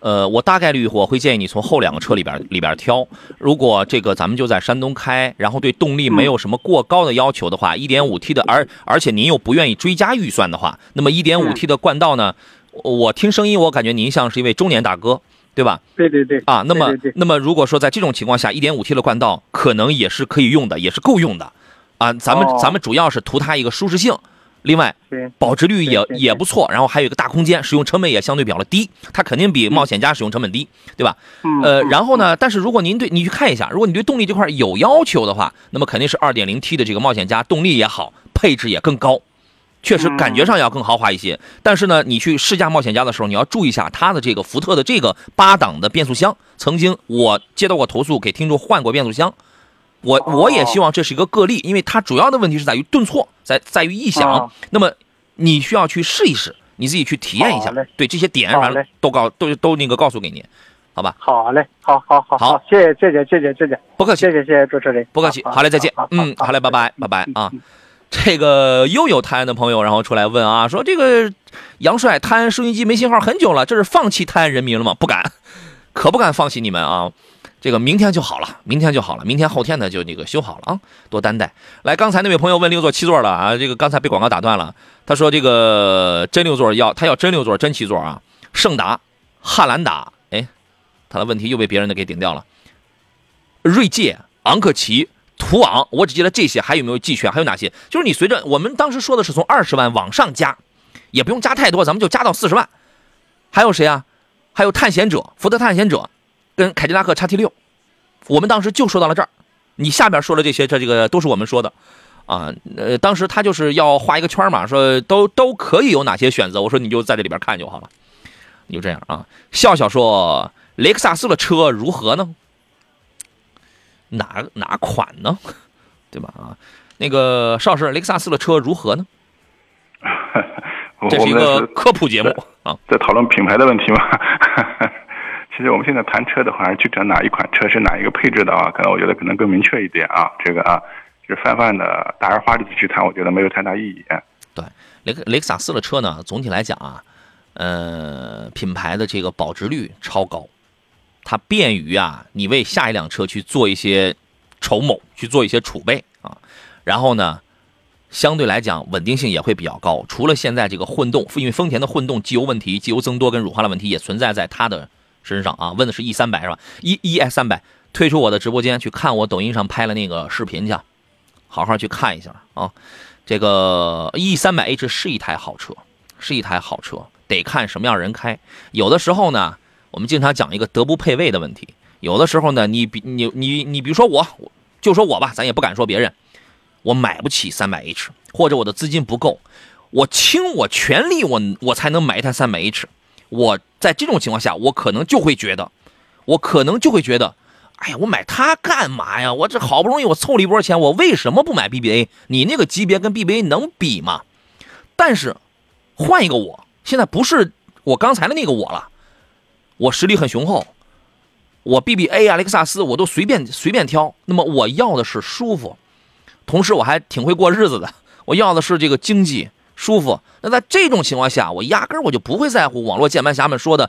呃，我大概率我会建议你从后两个车里边里边挑。如果这个咱们就在山东开，然后对动力没有什么过高的要求的话，一点五 T 的，而而且您又不愿意追加预算的话，那么一点五 T 的冠道呢，我听声音我感觉您像是一位中年大哥，对吧？对对对。啊，那么那么如果说在这种情况下，一点五 T 的冠道可能也是可以用的，也是够用的，啊，咱们咱们主要是图它一个舒适性。另外，保值率也也不错，然后还有一个大空间，使用成本也相对比较的低，它肯定比冒险家使用成本低，对吧？呃，然后呢，但是如果您对你去看一下，如果你对动力这块有要求的话，那么肯定是 2.0T 的这个冒险家，动力也好，配置也更高，确实感觉上要更豪华一些。但是呢，你去试驾冒险家的时候，你要注意一下它的这个福特的这个八档的变速箱，曾经我接到过投诉，给听众换过变速箱。我我也希望这是一个个例，因为它主要的问题是在于顿挫，在在于异响。那么你需要去试一试，你自己去体验一下。对这些点，完了都告都都那个告诉给你，好吧？好嘞，好好好，好，谢谢谢谢谢谢谢谢，不客气，谢谢谢谢主持人，不客气，好嘞，再见，嗯，好嘞，拜拜拜拜啊。这个又有泰安的朋友，然后出来问啊，说这个杨帅，泰安收音机没信号很久了，这是放弃泰安人民了吗？不敢，可不敢放弃你们啊。这个明天就好了，明天就好了，明天后天呢就那个修好了啊，多担待。来，刚才那位朋友问六座七座的啊，这个刚才被广告打断了。他说这个真六座要他要真六座真七座啊，胜达、汉兰达，哎，他的问题又被别人的给顶掉了。锐界、昂克旗、途昂，我只记得这些，还有没有继续？还有哪些？就是你随着我们当时说的是从二十万往上加，也不用加太多，咱们就加到四十万。还有谁啊？还有探险者，福特探险者。跟凯迪拉克叉 T 六，我们当时就说到了这儿，你下边说的这些，这这个都是我们说的，啊，呃，当时他就是要画一个圈嘛，说都都可以有哪些选择，我说你就在这里边看就好了，你就这样啊。笑笑说，雷克萨斯的车如何呢？哪哪款呢？对吧？啊，那个邵氏雷克萨斯的车如何呢？这是一个科普节目啊，在讨论品牌的问题吗？其实我们现在谈车的话，具体哪一款车是哪一个配置的啊？可能我觉得可能更明确一点啊。这个啊，就是泛泛的大而化之的去谈，我觉得没有太大意义。对，雷克雷克萨斯的车呢，总体来讲啊，呃，品牌的这个保值率超高，它便于啊你为下一辆车去做一些筹谋，去做一些储备啊。然后呢，相对来讲稳定性也会比较高。除了现在这个混动，因为丰田的混动机油问题、机油增多跟乳化的问题也存在在它的。身上啊，问的是 E 三百是吧？E E S 三百，退出我的直播间去看我抖音上拍了那个视频去，好好去看一下啊。这个 E 三百 H 是一台好车，是一台好车，得看什么样人开。有的时候呢，我们经常讲一个德不配位的问题。有的时候呢，你比你你你比如说我，就说我吧，咱也不敢说别人，我买不起三百 H，或者我的资金不够，我倾我全力，我我才能买一台三百 H。我在这种情况下，我可能就会觉得，我可能就会觉得，哎呀，我买它干嘛呀？我这好不容易我凑了一波钱，我为什么不买 BBA？你那个级别跟 BBA 能比吗？但是，换一个我，现在不是我刚才的那个我了，我实力很雄厚，我 BBA 啊，雷克萨斯我都随便随便挑。那么我要的是舒服，同时我还挺会过日子的，我要的是这个经济。舒服。那在这种情况下，我压根我就不会在乎网络键盘侠们说的，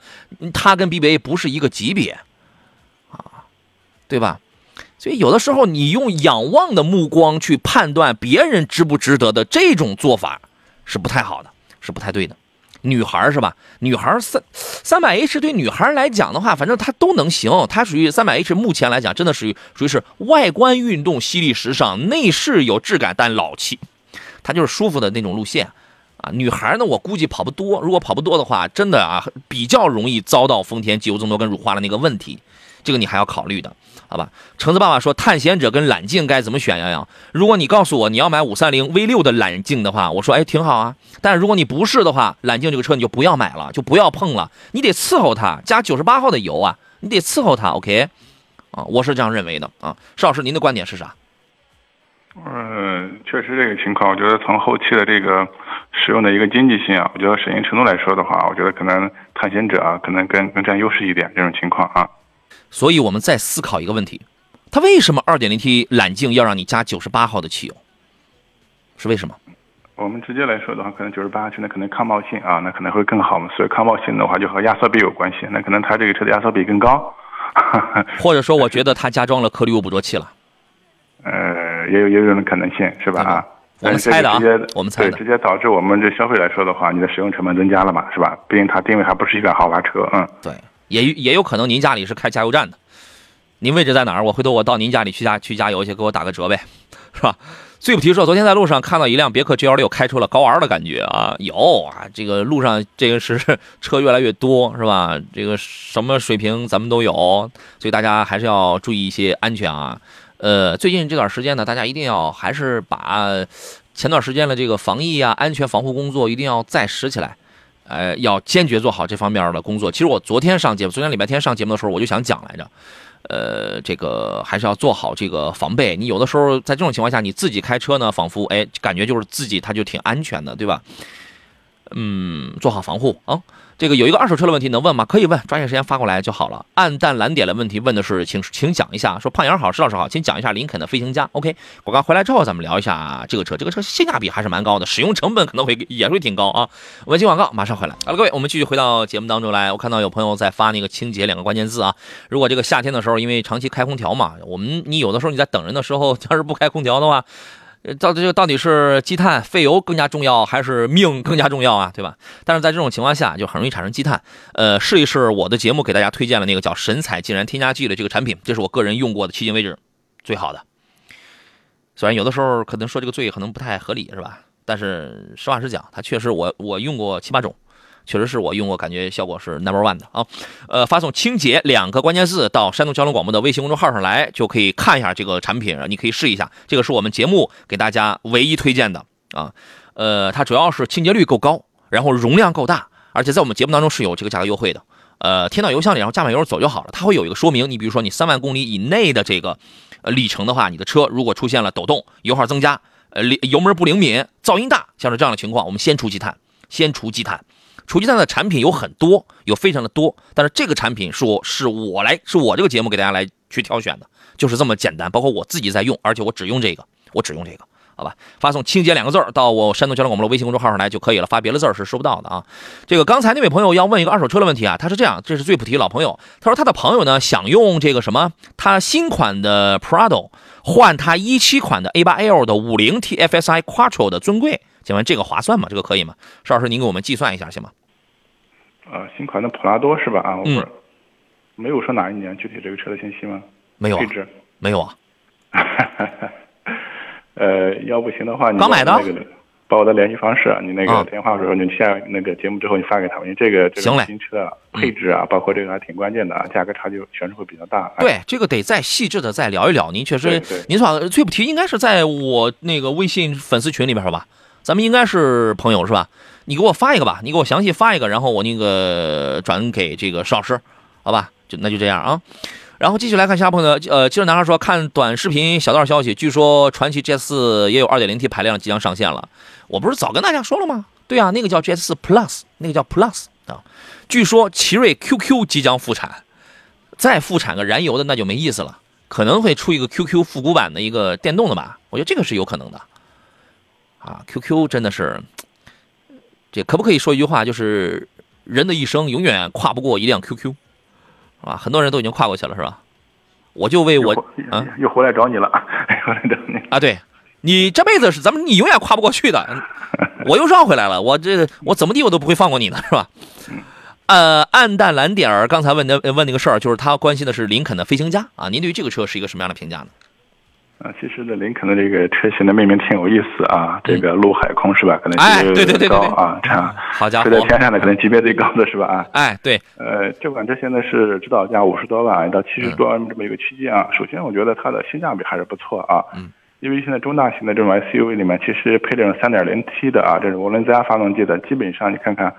它跟 BBA 不是一个级别，啊，对吧？所以有的时候你用仰望的目光去判断别人值不值得的这种做法是不太好的，是不太对的。女孩是吧？女孩三三百 H 对女孩来讲的话，反正它都能行。它属于三百 H，目前来讲真的属于属于是外观运动、犀利时尚，内饰有质感但老气，它就是舒服的那种路线啊。女孩呢，我估计跑不多，如果跑不多的话，真的啊比较容易遭到丰田机油增多跟乳化的那个问题，这个你还要考虑的。好吧，橙子爸爸说，探险者跟揽境该怎么选洋洋，如果你告诉我你要买五三零 V 六的揽境的话，我说哎挺好啊。但如果你不是的话，揽境这个车你就不要买了，就不要碰了。你得伺候它，加九十八号的油啊，你得伺候它。OK，啊，我是这样认为的啊。邵老师，您的观点是啥？嗯，确实这个情况，我觉得从后期的这个使用的一个经济性啊，我觉得省心程度来说的话，我觉得可能探险者啊，可能更更占优势一点这种情况啊。所以，我们再思考一个问题：它为什么 2.0T 揽境要让你加98号的汽油？是为什么？我们直接来说的话，可能98现在可能抗爆性啊，那可能会更好嘛。所以抗爆性的话，就和压缩比有关系。那可能它这个车的压缩比更高，或者说，我觉得它加装了颗粒物捕捉器了。呃，也有也有这种可能性，是吧？啊，我们猜的啊，我们猜的，直接导致我们这消费来说的话，你的使用成本增加了嘛，是吧？毕竟它定位还不是一款豪华车，嗯，对。也也有可能您家里是开加油站的，您位置在哪儿？我回头我到您家里去加去加油去，给我打个折呗，是吧？最不提说，昨天在路上看到一辆别克 GL 六开出了高 R 的感觉啊，有啊，这个路上这个是 车越来越多，是吧？这个什么水平咱们都有，所以大家还是要注意一些安全啊。呃，最近这段时间呢，大家一定要还是把前段时间的这个防疫啊、安全防护工作一定要再拾起来。呃，要坚决做好这方面的工作。其实我昨天上节目，昨天礼拜天上节目的时候，我就想讲来着，呃，这个还是要做好这个防备。你有的时候在这种情况下，你自己开车呢，仿佛哎，感觉就是自己他就挺安全的，对吧？嗯，做好防护啊。这个有一个二手车的问题能问吗？可以问，抓紧时间发过来就好了。暗淡蓝点的问题问的是，请请讲一下。说胖杨好，石老师好，请讲一下林肯的飞行家。OK，广告回来之后咱们聊一下这个车。这个车性价比还是蛮高的，使用成本可能会也会挺高啊。我们进广告，马上回来。好了，各位，我们继续回到节目当中来。我看到有朋友在发那个清洁两个关键字啊。如果这个夏天的时候，因为长期开空调嘛，我们你有的时候你在等人的时候，要是不开空调的话。到底这个到底是积碳费油更加重要，还是命更加重要啊？对吧？但是在这种情况下，就很容易产生积碳。呃，试一试我的节目给大家推荐了那个叫神采竟然添加剂的这个产品，这是我个人用过的，迄今为止最好的。虽然有的时候可能说这个罪可能不太合理，是吧？但是实话实讲，它确实我我用过七八种。确实是我用过，感觉效果是 number one 的啊。呃，发送“清洁”两个关键字到山东交通广播的微信公众号上来，就可以看一下这个产品，你可以试一下。这个是我们节目给大家唯一推荐的啊。呃，它主要是清洁率够高，然后容量够大，而且在我们节目当中是有这个价格优惠的。呃，填到油箱里，然后加满油走就好了。它会有一个说明，你比如说你三万公里以内的这个呃里程的话，你的车如果出现了抖动、油耗增加、呃油门不灵敏、噪音大，像是这样的情况，我们先除积碳，先除积碳。除积碳的产品有很多，有非常的多，但是这个产品是我是我来是我这个节目给大家来去挑选的，就是这么简单。包括我自己在用，而且我只用这个，我只用这个，好吧？发送“清洁”两个字到我山东交通广播的微信公众号上来就可以了，发别的字是收不到的啊。这个刚才那位朋友要问一个二手车的问题啊，他是这样，这是最普提老朋友，他说他的朋友呢想用这个什么，他新款的 Prado 换他一七款的 A8L 的五零 TFSI Quattro 的尊贵，请问这个划算吗？这个可以吗？邵老师，您给我们计算一下行吗？呃，新款的普拉多是吧？啊，嗯，没有说哪一年具体这个车的信息吗？没有，配置没有啊。呃，要不行的话，你刚买的，把我的联系方式，你那个电话的时候，你下那个节目之后你发给他们，因为这个这个新车配置啊，包括这个还挺关键的啊，价格差距确实会比较大。对，这个得再细致的再聊一聊。您确实，您说最不提应该是在我那个微信粉丝群里边是吧？咱们应该是朋友是吧？你给我发一个吧，你给我详细发一个，然后我那个转给这个石老师，好吧？就那就这样啊。然后继续来看下朋友的，呃，接着男孩说看短视频小道消息，据说传祺 GS 四也有 2.0T 排量即将上线了。我不是早跟大家说了吗？对啊，那个叫 GS 四 Plus，那个叫 Plus 啊。据说奇瑞 QQ 即将复产，再复产个燃油的那就没意思了，可能会出一个 QQ 复古版的一个电动的吧？我觉得这个是有可能的。啊，QQ 真的是。这可不可以说一句话，就是人的一生永远跨不过一辆 QQ，啊，很多人都已经跨过去了，是吧？我就为我啊，又回来找你了，回来找你啊，对，你这辈子是咱们你永远跨不过去的。我又绕回来了，我这我怎么地我都不会放过你呢，是吧？呃，暗淡蓝点儿刚才问的问那个事儿，就是他关心的是林肯的飞行家啊。您对于这个车是一个什么样的评价呢？啊，其实呢，林肯的这个车型的命名挺有意思啊，这个陆海空是吧？可能级别最高啊，这样。好家伙，飞在天上的可能级别最高的是吧？啊，哎，对。呃，这款车现在是指导价五十多万到七十多万这么一个区间啊。首先，我觉得它的性价比还是不错啊。嗯。因为现在中大型的这种 SUV 里面，其实配这种三点零 T 的啊，这种涡轮增压发动机的，基本上你看看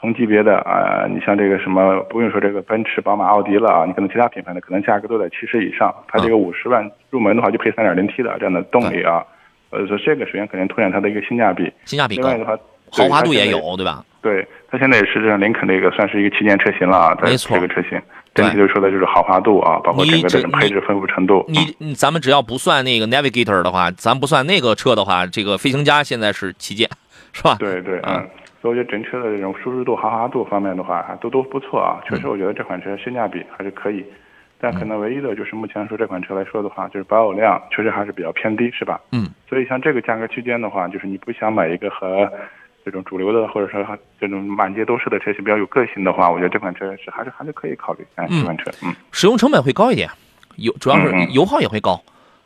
同级别的啊，你像这个什么，不用说这个奔驰、宝马、奥迪了啊，你可能其他品牌的可能价格都在七十以上。它这个五十万入门的话，就配三点零 T 的这样的动力啊，呃，所以这个首先肯定凸显它的一个性价比。性价比另外的话，豪华度也有，对吧？对，它现在也是这林肯的一个算是一个旗舰车型了啊，这个车型。整体就说的就是豪华度啊，包括整个这种配置丰富程度。你咱们只要不算那个 Navigator 的话，咱不算那个车的话，这个飞行家现在是旗舰，是吧？对对，嗯。所以我觉得整车的这种舒适度、豪华度方面的话，都都不错啊。确实，我觉得这款车性价比还是可以，但可能唯一的就是目前说这款车来说的话，就是保有量确实还是比较偏低，是吧？嗯。所以像这个价格区间的话，就是你不想买一个和。这种主流的，或者说这种满街都是的车型比较有个性的话，我觉得这款车是还是还是可以考虑。哎，这款车，嗯，使用成本会高一点，油主要是油耗也会高，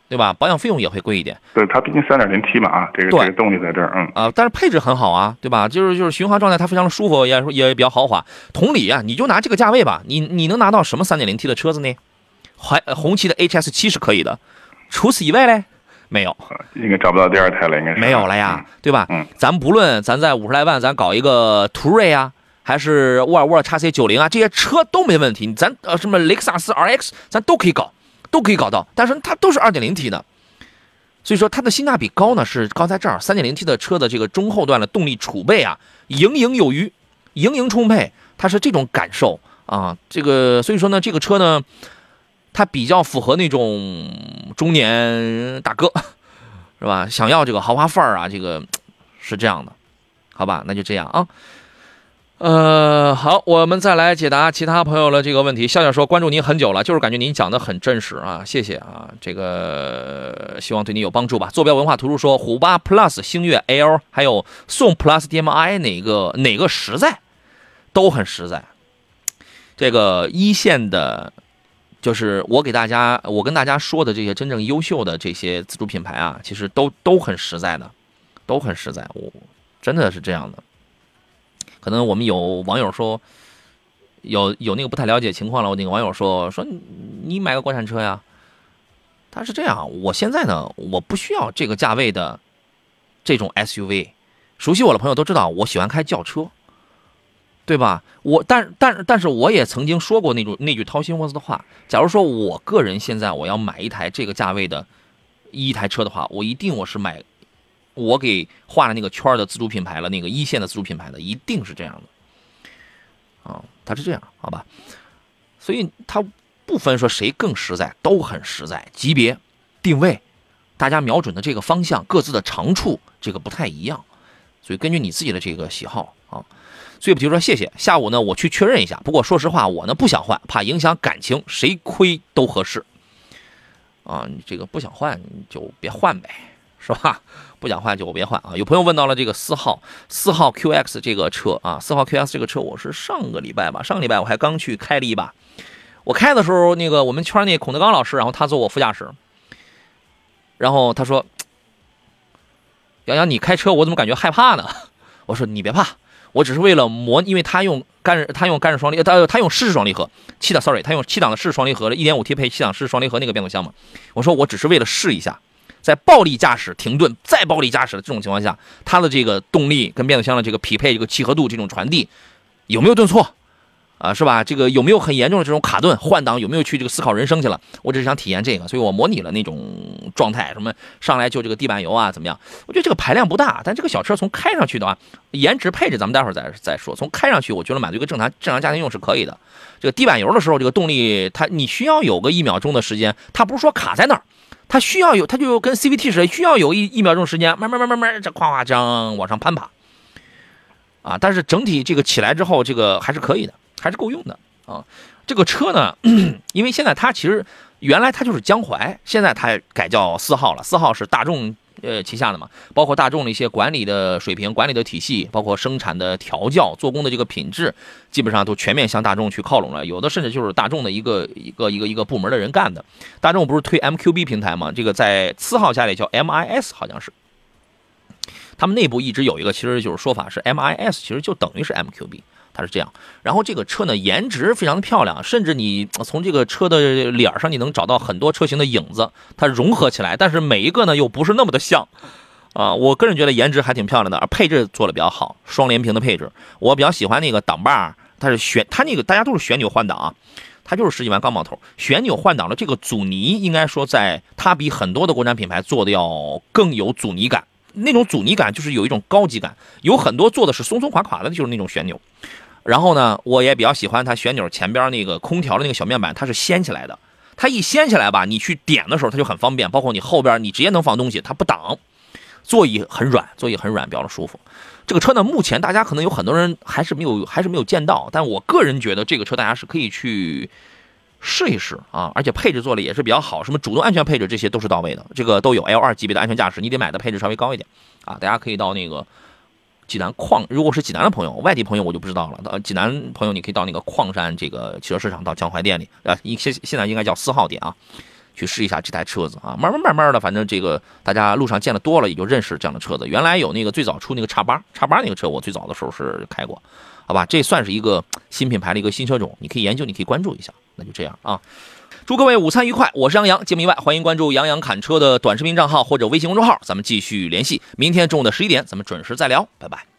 对吧？保养费用也会贵一点。对，它毕竟三点零 T 嘛，啊，这个这个动力在这儿，嗯啊，但是配置很好啊，对吧？就是就是巡航状态它非常的舒服，也也比较豪华。同理啊，你就拿这个价位吧，你你能拿到什么三点零 T 的车子呢？还红旗的 HS 七是可以的，除此以外嘞？没有，应该找不到第二台了，应该是没有了呀，对吧？嗯，咱不论咱在五十来万，咱搞一个途锐啊，还是沃尔沃 x C 九零啊，这些车都没问题。咱呃什么雷克萨斯 RX，咱都可以搞，都可以搞到。但是它都是二点零 T 的，所以说它的性价比高呢，是高在这儿。三点零 T 的车的这个中后段的动力储备啊，盈盈有余，盈盈充沛，它是这种感受啊。这个所以说呢，这个车呢。它比较符合那种中年大哥，是吧？想要这个豪华范儿啊，这个是这样的，好吧？那就这样啊。呃，好，我们再来解答其他朋友的这个问题。笑笑说关注您很久了，就是感觉您讲的很真实啊，谢谢啊。这个希望对你有帮助吧。坐标文化图书说虎八 Plus、星越 L 还有宋 Plus DM-i 哪个哪个实在？都很实在。这个一线的。就是我给大家，我跟大家说的这些真正优秀的这些自主品牌啊，其实都都很实在的，都很实在，我真的是这样的。可能我们有网友说，有有那个不太了解情况了，我那个网友说说你买个国产车呀，他是这样，我现在呢，我不需要这个价位的这种 SUV，熟悉我的朋友都知道，我喜欢开轿车。对吧？我但但但是我也曾经说过那种那句掏心窝子的话。假如说我个人现在我要买一台这个价位的一台车的话，我一定我是买我给画了那个圈的自主品牌了，那个一线的自主品牌的，一定是这样的。啊，它是这样，好吧？所以它不分说谁更实在，都很实在。级别、定位，大家瞄准的这个方向，各自的长处这个不太一样，所以根据你自己的这个喜好啊。最不提说谢谢，下午呢我去确认一下。不过说实话，我呢不想换，怕影响感情，谁亏都合适。啊，你这个不想换你就别换呗，是吧？不想换就别换啊。有朋友问到了这个四号四号 QX 这个车啊，四号 QX 这个车，我是上个礼拜吧，上个礼拜我还刚去开了一把。我开的时候，那个我们圈内孔德刚老师，然后他坐我副驾驶，然后他说：“杨洋，你开车我怎么感觉害怕呢？”我说：“你别怕。”我只是为了磨，因为他用干他用干式双离，他他用湿式双离合，气档，sorry，他用气档的湿式双离合的 1.5T 配气档湿式双离合那个变速箱嘛。我说我只是为了试一下，在暴力驾驶停顿再暴力驾驶的这种情况下，它的这个动力跟变速箱的这个匹配、这个契合度、这种传递有没有顿挫？啊，是吧？这个有没有很严重的这种卡顿换挡？有没有去这个思考人生去了？我只是想体验这个，所以我模拟了那种状态，什么上来就这个地板油啊，怎么样？我觉得这个排量不大，但这个小车从开上去的话，颜值配置咱们待会儿再再说。从开上去，我觉得满足一个正常正常家庭用是可以的。这个地板油的时候，这个动力它你需要有个一秒钟的时间，它不是说卡在那儿，它需要有，它就跟 CVT 似的，需要有一一秒钟时间，慢慢慢慢慢这夸夸张往上攀爬。啊，但是整体这个起来之后，这个还是可以的。还是够用的啊！这个车呢，因为现在它其实原来它就是江淮，现在它改叫四号了。四号是大众呃旗下的嘛，包括大众的一些管理的水平、管理的体系，包括生产的调教、做工的这个品质，基本上都全面向大众去靠拢了。有的甚至就是大众的一个一个一个一个部门的人干的。大众不是推 MQB 平台吗？这个在次号下里叫 MIS，好像是。他们内部一直有一个，其实就是说法是 MIS，其实就等于是 MQB。它是这样，然后这个车呢，颜值非常的漂亮，甚至你从这个车的脸上，你能找到很多车型的影子，它融合起来，但是每一个呢又不是那么的像，啊，我个人觉得颜值还挺漂亮的，而配置做的比较好，双联屏的配置，我比较喜欢那个挡把，它是旋，它那个大家都是旋钮换挡啊，它就是十几万钢毛头，旋钮换挡的这个阻尼，应该说在它比很多的国产品牌做的要更有阻尼感，那种阻尼感就是有一种高级感，有很多做的是松松垮垮的，就是那种旋钮。然后呢，我也比较喜欢它旋钮前边那个空调的那个小面板，它是掀起来的。它一掀起来吧，你去点的时候它就很方便，包括你后边你直接能放东西，它不挡。座椅很软，座椅很软，比较的舒服。这个车呢，目前大家可能有很多人还是没有，还是没有见到。但我个人觉得这个车大家是可以去试一试啊，而且配置做的也是比较好，什么主动安全配置这些都是到位的，这个都有 L 二级别的安全驾驶，你得买的配置稍微高一点啊。大家可以到那个。济南矿，如果是济南的朋友，外地朋友我就不知道了。呃，济南朋友，你可以到那个矿山这个汽车市场，到江淮店里，啊，一现现在应该叫四号店啊，去试一下这台车子啊。慢慢慢慢的，反正这个大家路上见的多了，也就认识这样的车子。原来有那个最早出那个叉八，叉八那个车，我最早的时候是开过，好吧？这算是一个新品牌的一个新车种，你可以研究，你可以关注一下。那就这样啊，祝各位午餐愉快。我是杨洋，节目以外欢迎关注杨洋侃车的短视频账号或者微信公众号，咱们继续联系。明天中午的十一点，咱们准时再聊，拜拜。